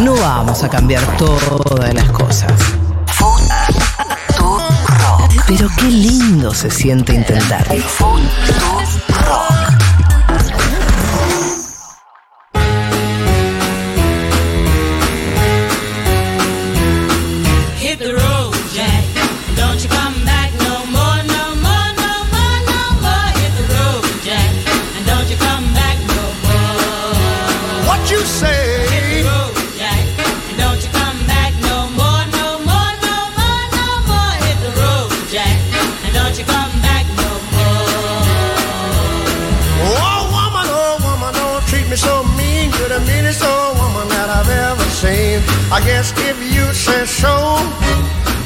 No vamos a cambiar todas las cosas. Pero qué lindo se siente intentarlo. Hit so,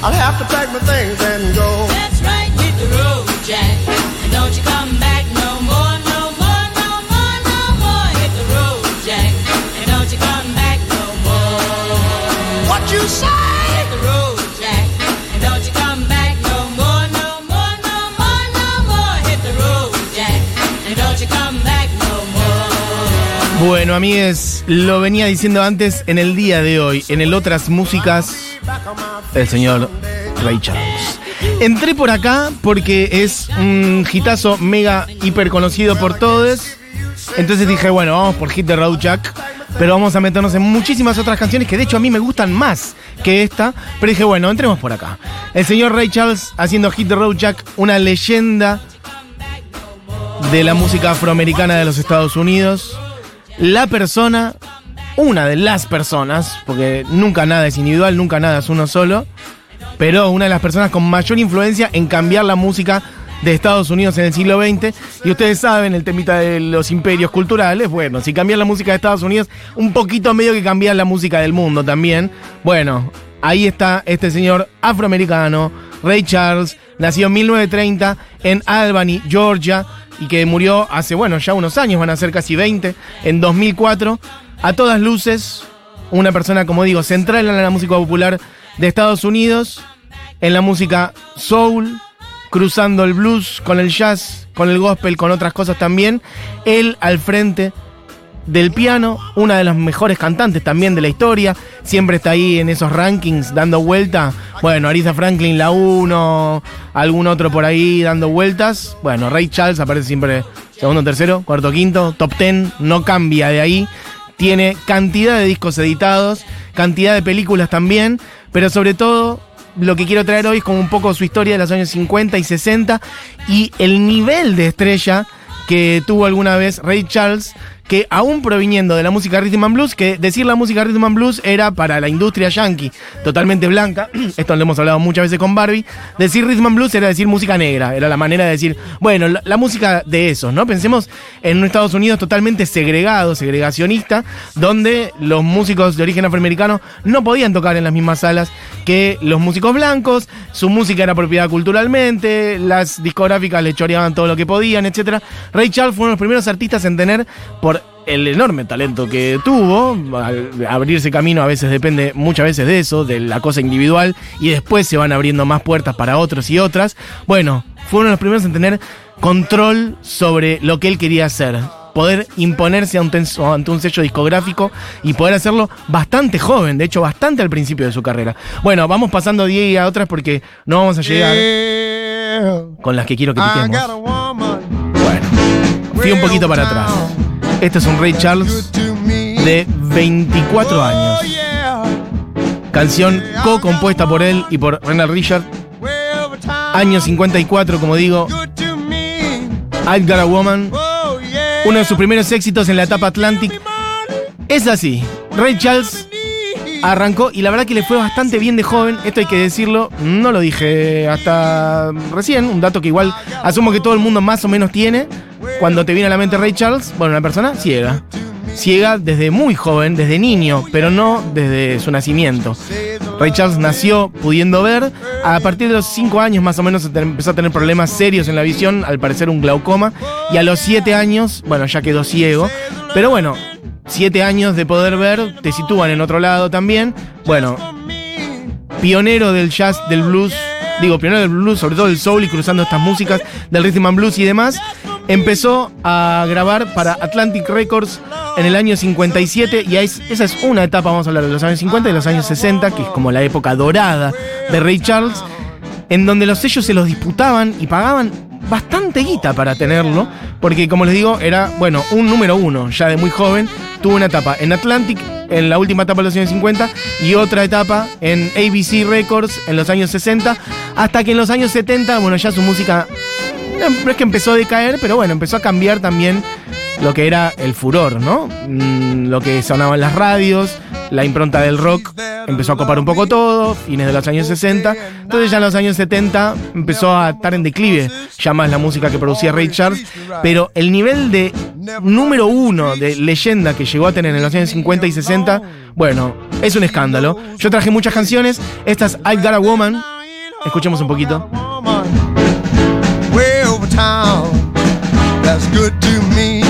I'll have to pack my things and go. That's right, hit the road, Jack. And don't you come back no more, no more, no more, no more. Hit the road, Jack. And don't you come back no more. What you say? Hit the road, Jack. And don't you come back no more, no more, no more, no more. Hit the road, Jack. And don't you come back no more. Bueno, amigues, lo venía diciendo antes en el día de hoy, en el Otras Músicas, el señor Ray Charles. Entré por acá porque es un hitazo mega hiper conocido por todos. Entonces dije, bueno, vamos por Hit the Road Jack. Pero vamos a meternos en muchísimas otras canciones que de hecho a mí me gustan más que esta. Pero dije, bueno, entremos por acá. El señor Ray Charles haciendo Hit the Road Jack, una leyenda de la música afroamericana de los Estados Unidos. La persona, una de las personas, porque nunca nada es individual, nunca nada es uno solo, pero una de las personas con mayor influencia en cambiar la música de Estados Unidos en el siglo XX. Y ustedes saben, el temita de los imperios culturales, bueno, si cambian la música de Estados Unidos, un poquito medio que cambian la música del mundo también. Bueno, ahí está este señor afroamericano, Ray Charles, nació en 1930 en Albany, Georgia, y que murió hace, bueno, ya unos años, van a ser casi 20, en 2004. A todas luces, una persona, como digo, central en la música popular de Estados Unidos, en la música soul, cruzando el blues con el jazz, con el gospel, con otras cosas también. Él al frente del piano, una de las mejores cantantes también de la historia, siempre está ahí en esos rankings dando vuelta. Bueno, Aretha Franklin la 1, algún otro por ahí dando vueltas. Bueno, Ray Charles aparece siempre segundo, tercero, cuarto, quinto, top ten, no cambia de ahí. Tiene cantidad de discos editados, cantidad de películas también, pero sobre todo lo que quiero traer hoy es como un poco su historia de los años 50 y 60 y el nivel de estrella que tuvo alguna vez Ray Charles, que aún proviniendo de la música rhythm and blues, que decir la música rhythm and blues era para la industria yankee totalmente blanca, esto lo hemos hablado muchas veces con Barbie, decir rhythm and blues era decir música negra, era la manera de decir, bueno, la, música de esos, ¿no? Pensemos en un Estados Unidos totalmente segregado, segregacionista, donde los músicos de origen afroamericano no podían tocar en las mismas salas que los músicos blancos, su música era propiedad culturalmente, las discográficas le choreaban todo lo que podían, etc. Ray Charles fue uno de los primeros artistas en tener, por el enorme talento que tuvo, al abrirse camino a veces depende muchas veces de eso, de la cosa individual, y después se van abriendo más puertas para otros y otras. Bueno, fue uno de los primeros en tener control sobre lo que él quería hacer. Poder imponerse ante un, sello discográfico y poder hacerlo bastante joven, de hecho bastante al principio de su carrera. Bueno, vamos pasando de ahí a otras porque no vamos a llegar Yeah. con las que quiero que piquemos. a Bueno, fui un poquito para atrás. Este es un Ray Charles de 24 Oh, años. Canción co-compuesta por él y por Renald Richard. Año 54, como digo. I've Got a Woman. Uno de sus primeros éxitos en la etapa Atlantic. Es así. Ray Charles arrancó y la verdad que le fue bastante bien de joven. Esto hay que decirlo. No lo dije hasta recién. Un dato que igual asumo que todo el mundo más o menos tiene. Cuando te viene a la mente Ray Charles, bueno, una persona ciega. Ciega desde muy joven, desde niño, pero no desde su nacimiento. Ray Charles nació pudiendo ver. A partir de los 5 años más o menos empezó a tener problemas serios en la visión, al parecer un glaucoma. Y a los 7 años, bueno, ya quedó ciego. Pero bueno, 7 años de poder ver te sitúan en otro lado también. Bueno, pionero del jazz, del blues, digo, pionero del blues, sobre todo del soul y cruzando estas músicas del rhythm and blues y demás. Empezó a grabar para Atlantic Records en el año 57 y es- esa es una etapa, vamos a hablar de los años 50 y los años 60, que es como la época dorada de Ray Charles, en donde los sellos se los disputaban y pagaban bastante guita para tenerlo, porque como les digo, era, bueno, un número uno, ya de muy joven, tuvo una etapa en Atlantic, en la última etapa de los años 50, y otra etapa en ABC Records en los años 60, hasta que en los años 70, bueno, ya su música, no es que empezó a decaer, pero bueno, empezó a cambiar también lo que era el furor, ¿no? Mm, lo que sonaba en las radios, la impronta del rock empezó a copar un poco todo, fines de los años 60. Entonces ya en los años 70 empezó a estar en declive ya más la música que producía Ray Charles, pero el nivel de número uno de leyenda que llegó a tener en los años 50 y 60, bueno, es un escándalo. Yo traje muchas canciones, esta es I Got a Woman, escuchemos un poquito. Town that's good to me.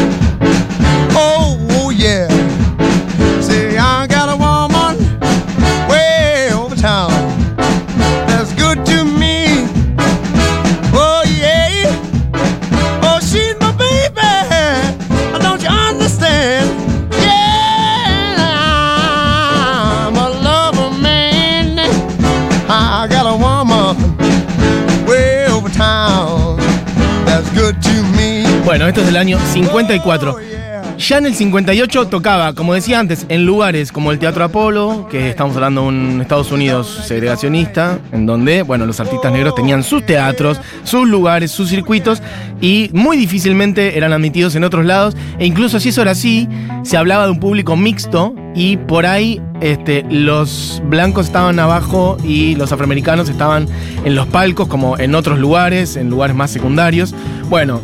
Año 54. Oh, yeah. Ya en el 58 tocaba, como decía antes, en lugares como el Teatro Apolo, que estamos hablando de un Estados Unidos segregacionista, en donde, bueno, los artistas negros tenían sus teatros, sus lugares, sus circuitos, y muy difícilmente eran admitidos en otros lados, e incluso si eso era así, se hablaba de un público mixto, y por ahí este, los blancos estaban abajo y los afroamericanos estaban en los palcos, como en otros lugares, en lugares más secundarios. Bueno,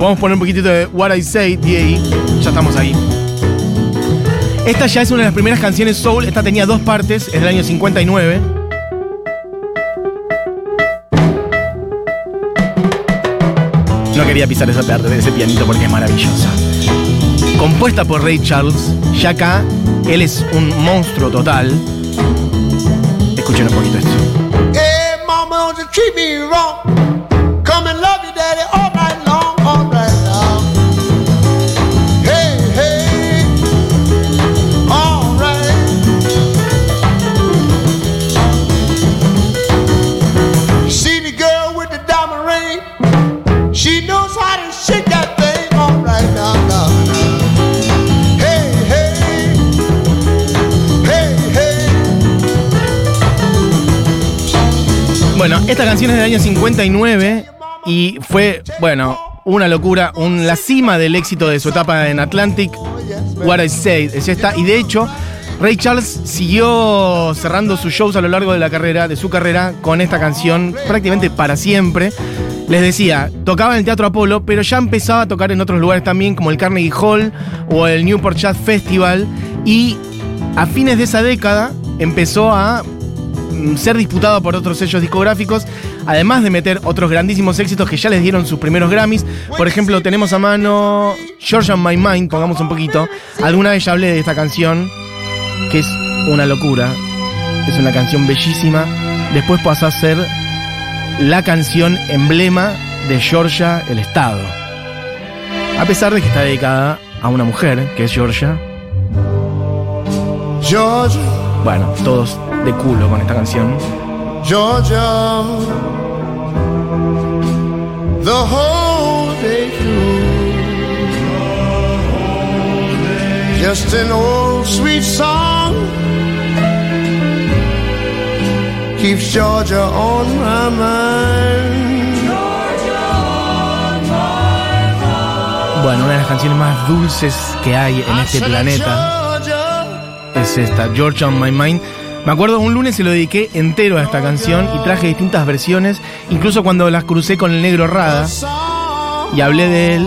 A poner un poquitito de What I Say, D.A. Ya estamos ahí. Esta ya es una de las primeras canciones soul. Esta tenía dos partes, es del año 59. No quería pisar esa parte, ese pianito porque es maravillosa. Compuesta por Ray Charles, ya acá él es un monstruo total. Escuchen un poquito esto. Hey, mama, esta canción es del año 59 y fue, bueno, una locura, la cima del éxito de su etapa en Atlantic. What I Say es esta. Y de hecho, Ray Charles siguió cerrando sus shows a lo largo de la carrera, de su carrera, con esta canción prácticamente para siempre. Les decía, tocaba en el Teatro Apolo, pero ya empezaba a tocar en otros lugares también, como el Carnegie Hall o el Newport Jazz Festival. Y a fines de esa década empezó a ser disputado por otros sellos discográficos, además de meter otros grandísimos éxitos que ya les dieron sus primeros Grammys. Por ejemplo, tenemos a mano George on My Mind, pongamos un poquito. Alguna vez ya hablé de esta canción, que es una locura. Es una canción bellísima. Después pasó a ser la canción emblema de Georgia, el Estado. A pesar de que está dedicada a una mujer, que es Georgia. Georgia, Bueno, todos de culo con esta canción. Georgia, the whole day through. Just an old sweet song keeps Georgia on my mind. Bueno, una de las canciones más dulces que hay en este planeta es esta, Georgia on My Mind. Me acuerdo un lunes se lo dediqué entero a esta canción y traje distintas versiones, incluso cuando las crucé con el negro Rada y hablé de él.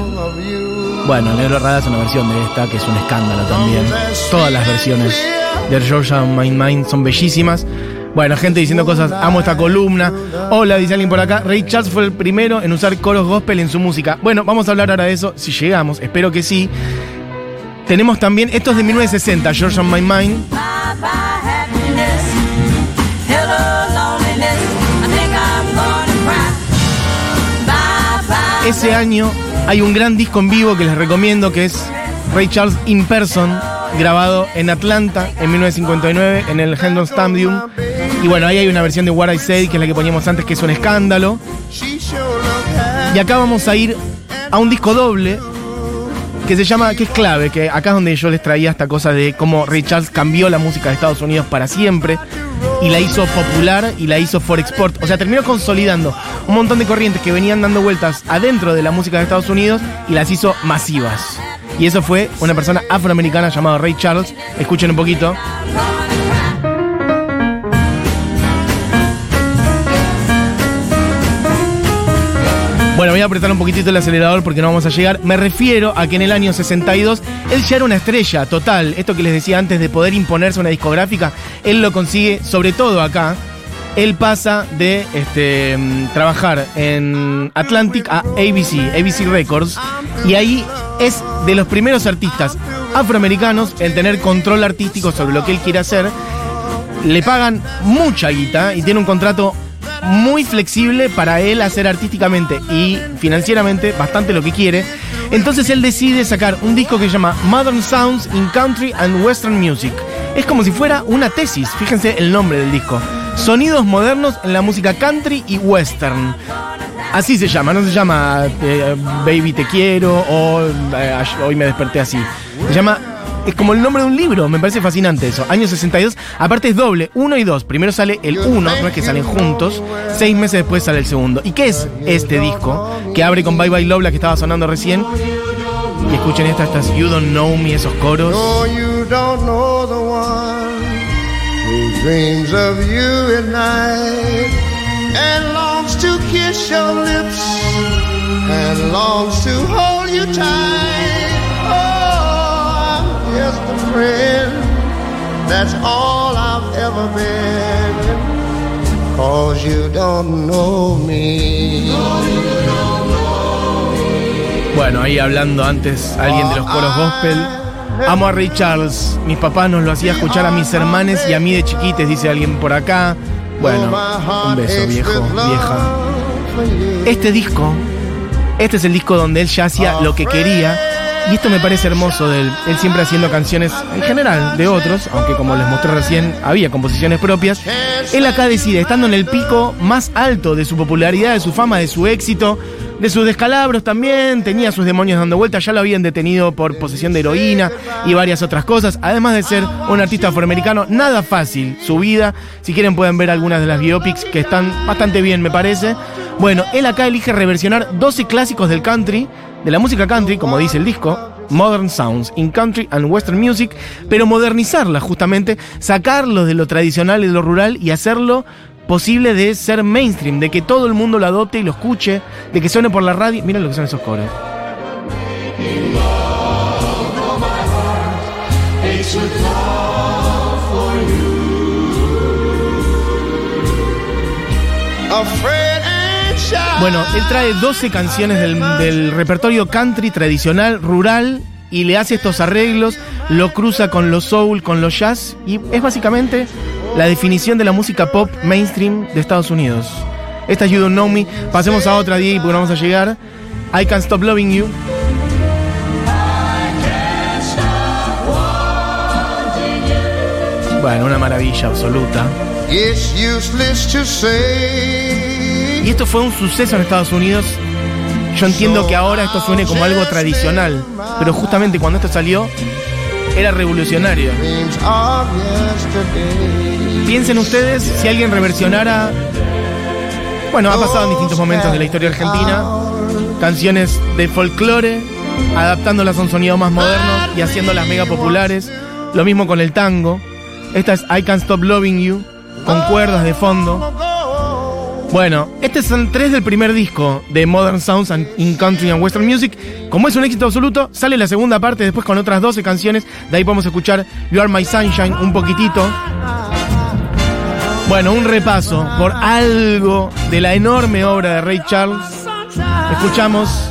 Bueno, el negro Rada es una versión de esta que es un escándalo también. Todas las versiones de Georgia My Mind son bellísimas. Bueno, gente diciendo cosas, amo esta columna. Hola, dice alguien por acá. Ray Charles fue el primero en usar coros gospel en su música. Bueno, vamos a hablar ahora de eso, si llegamos, espero que sí. Tenemos también, esto es de 1960, Georgia My Mind. Ese año Hay un gran disco en vivo que les recomiendo que es Ray Charles In Person, grabado en Atlanta en 1959 en el Hendon Stadium. Y bueno, ahí hay una versión de What I Said, que es la que poníamos antes, que es un escándalo. Y acá vamos a ir a un disco doble que se llama, que es clave, que acá es donde yo les traía esta cosa de cómo Ray Charles cambió la música de Estados Unidos para siempre y la hizo popular y la hizo for export. O sea, terminó consolidando un montón de corrientes que venían dando vueltas adentro de la música de Estados Unidos y las hizo masivas. Y eso fue una persona afroamericana llamada Ray Charles. Escuchen un poquito. Bueno, voy a apretar un poquitito el acelerador porque no vamos a llegar. Me refiero a que en el año 62 él ya era una estrella total. Esto que les decía antes de poder imponerse una discográfica, él lo consigue sobre todo acá. Él pasa de este, mm, trabajar en Atlantic a ABC, ABC Records, y ahí es de los primeros artistas afroamericanos en tener control artístico sobre lo que él quiere hacer. Le pagan mucha guita y tiene un contrato muy flexible para él hacer artísticamente y financieramente bastante lo que quiere. Entonces él decide sacar un disco que se llama Modern Sounds in Country and Western Music. Es como si fuera una tesis, fíjense el nombre del disco. Sonidos modernos en la música country y western. Así se llama, no se llama eh, Baby Te Quiero o eh, Hoy me desperté así. Se llama es como el nombre de un libro, me parece fascinante eso. Año 62, aparte es doble, uno y dos. Primero sale el uno, no es que salen juntos. Seis meses después sale el segundo. ¿Y qué es este disco? Que abre con Bye Bye Love, la que estaba sonando recién. Y escuchen esta, estas You Don't Know Me, esos coros. No, you don't know the one who dreams of you at night and longs to kiss your lips and longs to hold you tight. That's all I've ever been. Cause you don't know me. Bueno, ahí hablando antes alguien de los coros gospel. Amo a Ray Charles. Mis papás nos lo hacía escuchar a mis hermanes y a mí de chiquites, dice alguien por acá. Bueno, un beso, viejo, vieja. Este disco, este es el disco donde él ya hacía lo que quería. Y esto me parece hermoso de él. Él siempre haciendo canciones en general de otros, aunque como les mostré recién, había composiciones propias. Él acá decide, estando en el pico más alto de su popularidad, de su fama, de su éxito, de sus descalabros también, tenía sus demonios dando vueltas, ya lo habían detenido por posesión de heroína y varias otras cosas, además de ser un artista afroamericano, nada fácil su vida, si quieren pueden ver algunas de las biopics que están bastante bien me parece. Bueno, él acá elige reversionar 12 clásicos del country, de la música country, como dice el disco, Modern Sounds in Country and Western Music, pero modernizarla justamente, sacarlos de lo tradicional y de lo rural y hacerlo posible de ser mainstream, de que todo el mundo lo adopte y lo escuche, de que suene por la radio. Miren lo que son esos coros. Bueno, él trae 12 canciones del, repertorio country tradicional, rural, y le hace estos arreglos, lo cruza con los soul, con los jazz, y es básicamente la definición de la música pop mainstream de Estados Unidos. Esta es You Don't Know Me. Pasemos a otra, Diego, porque no vamos a llegar. I Can't Stop Loving You. Bueno, una maravilla absoluta. It's useless to say. Y esto fue un suceso en Estados Unidos. Yo entiendo que ahora esto suene como algo tradicional, pero justamente cuando esto salió era revolucionario. Piensen ustedes si alguien reversionara. Bueno, ha pasado en distintos momentos de la historia argentina. Canciones de folclore, adaptándolas a un sonido más moderno y haciéndolas mega populares. Lo mismo con el tango. Esta es I Can't Stop Loving You, con cuerdas de fondo. Bueno, estos son tres del primer disco de Modern Sounds and- in Country and Western Music. Como es un éxito absoluto, sale la segunda parte después con otras 12 canciones. De ahí podemos escuchar You Are My Sunshine un poquitito. Bueno, un repaso por algo de la enorme obra de Ray Charles. Escuchamos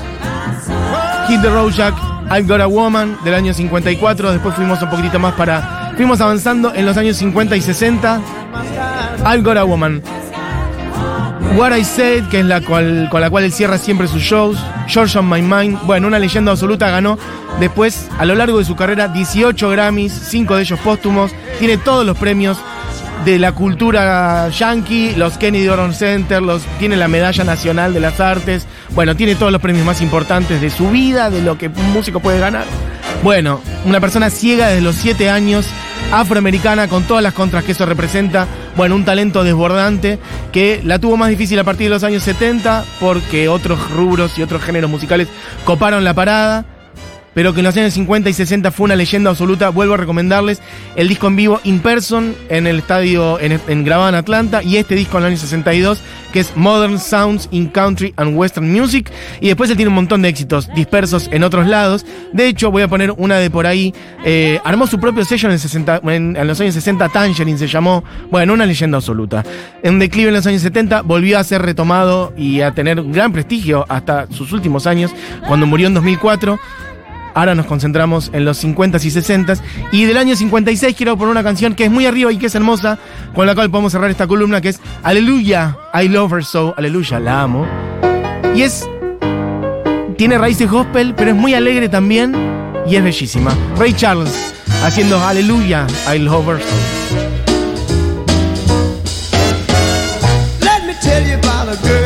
Hit the Road Jack, I've Got a Woman del año 54. Después fuimos un poquitito más para. Fuimos avanzando en los años 50 y 60. I've Got a Woman. What I Said, que es la cual, con la cual él cierra siempre sus shows. George on My Mind, bueno, una leyenda absoluta, ganó después, a lo largo de su carrera, 18 Grammys, 5 de ellos póstumos, tiene todos los premios de la cultura yankee, los Kennedy Oron Center, los, tiene la Medalla Nacional de las Artes, bueno, tiene todos los premios más importantes de su vida, de lo que un músico puede ganar. Bueno, una persona ciega desde los 7 años, afroamericana, con todas las contras que eso representa, bueno, un talento desbordante que la tuvo más difícil a partir de los años 70 porque otros rubros y otros géneros musicales coparon la parada pero que en los años 50 y 60 fue una leyenda absoluta. Vuelvo a recomendarles el disco en vivo In Person en el estadio en, en grabado en Atlanta y este disco en el año 62 que es Modern Sounds in Country and Western Music y después él tiene un montón de éxitos dispersos en otros lados. De hecho, voy a poner una de por ahí. Eh, armó su propio sello en, el 60 en, en los años 60, Tangerine se llamó. Bueno, una leyenda absoluta. En declive en los años 70 volvió a ser retomado y a tener gran prestigio hasta sus últimos años, cuando murió en 2004. Ahora nos concentramos en los 50s y 60s. Y del año 56 quiero poner una canción que es muy arriba y que es hermosa, con la cual podemos cerrar esta columna, que es Aleluya, I love her so, Aleluya, la amo. Y es. Tiene raíces gospel, pero es muy alegre también y es bellísima. Ray Charles haciendo Aleluya, I love her so. Let me tell you about a girl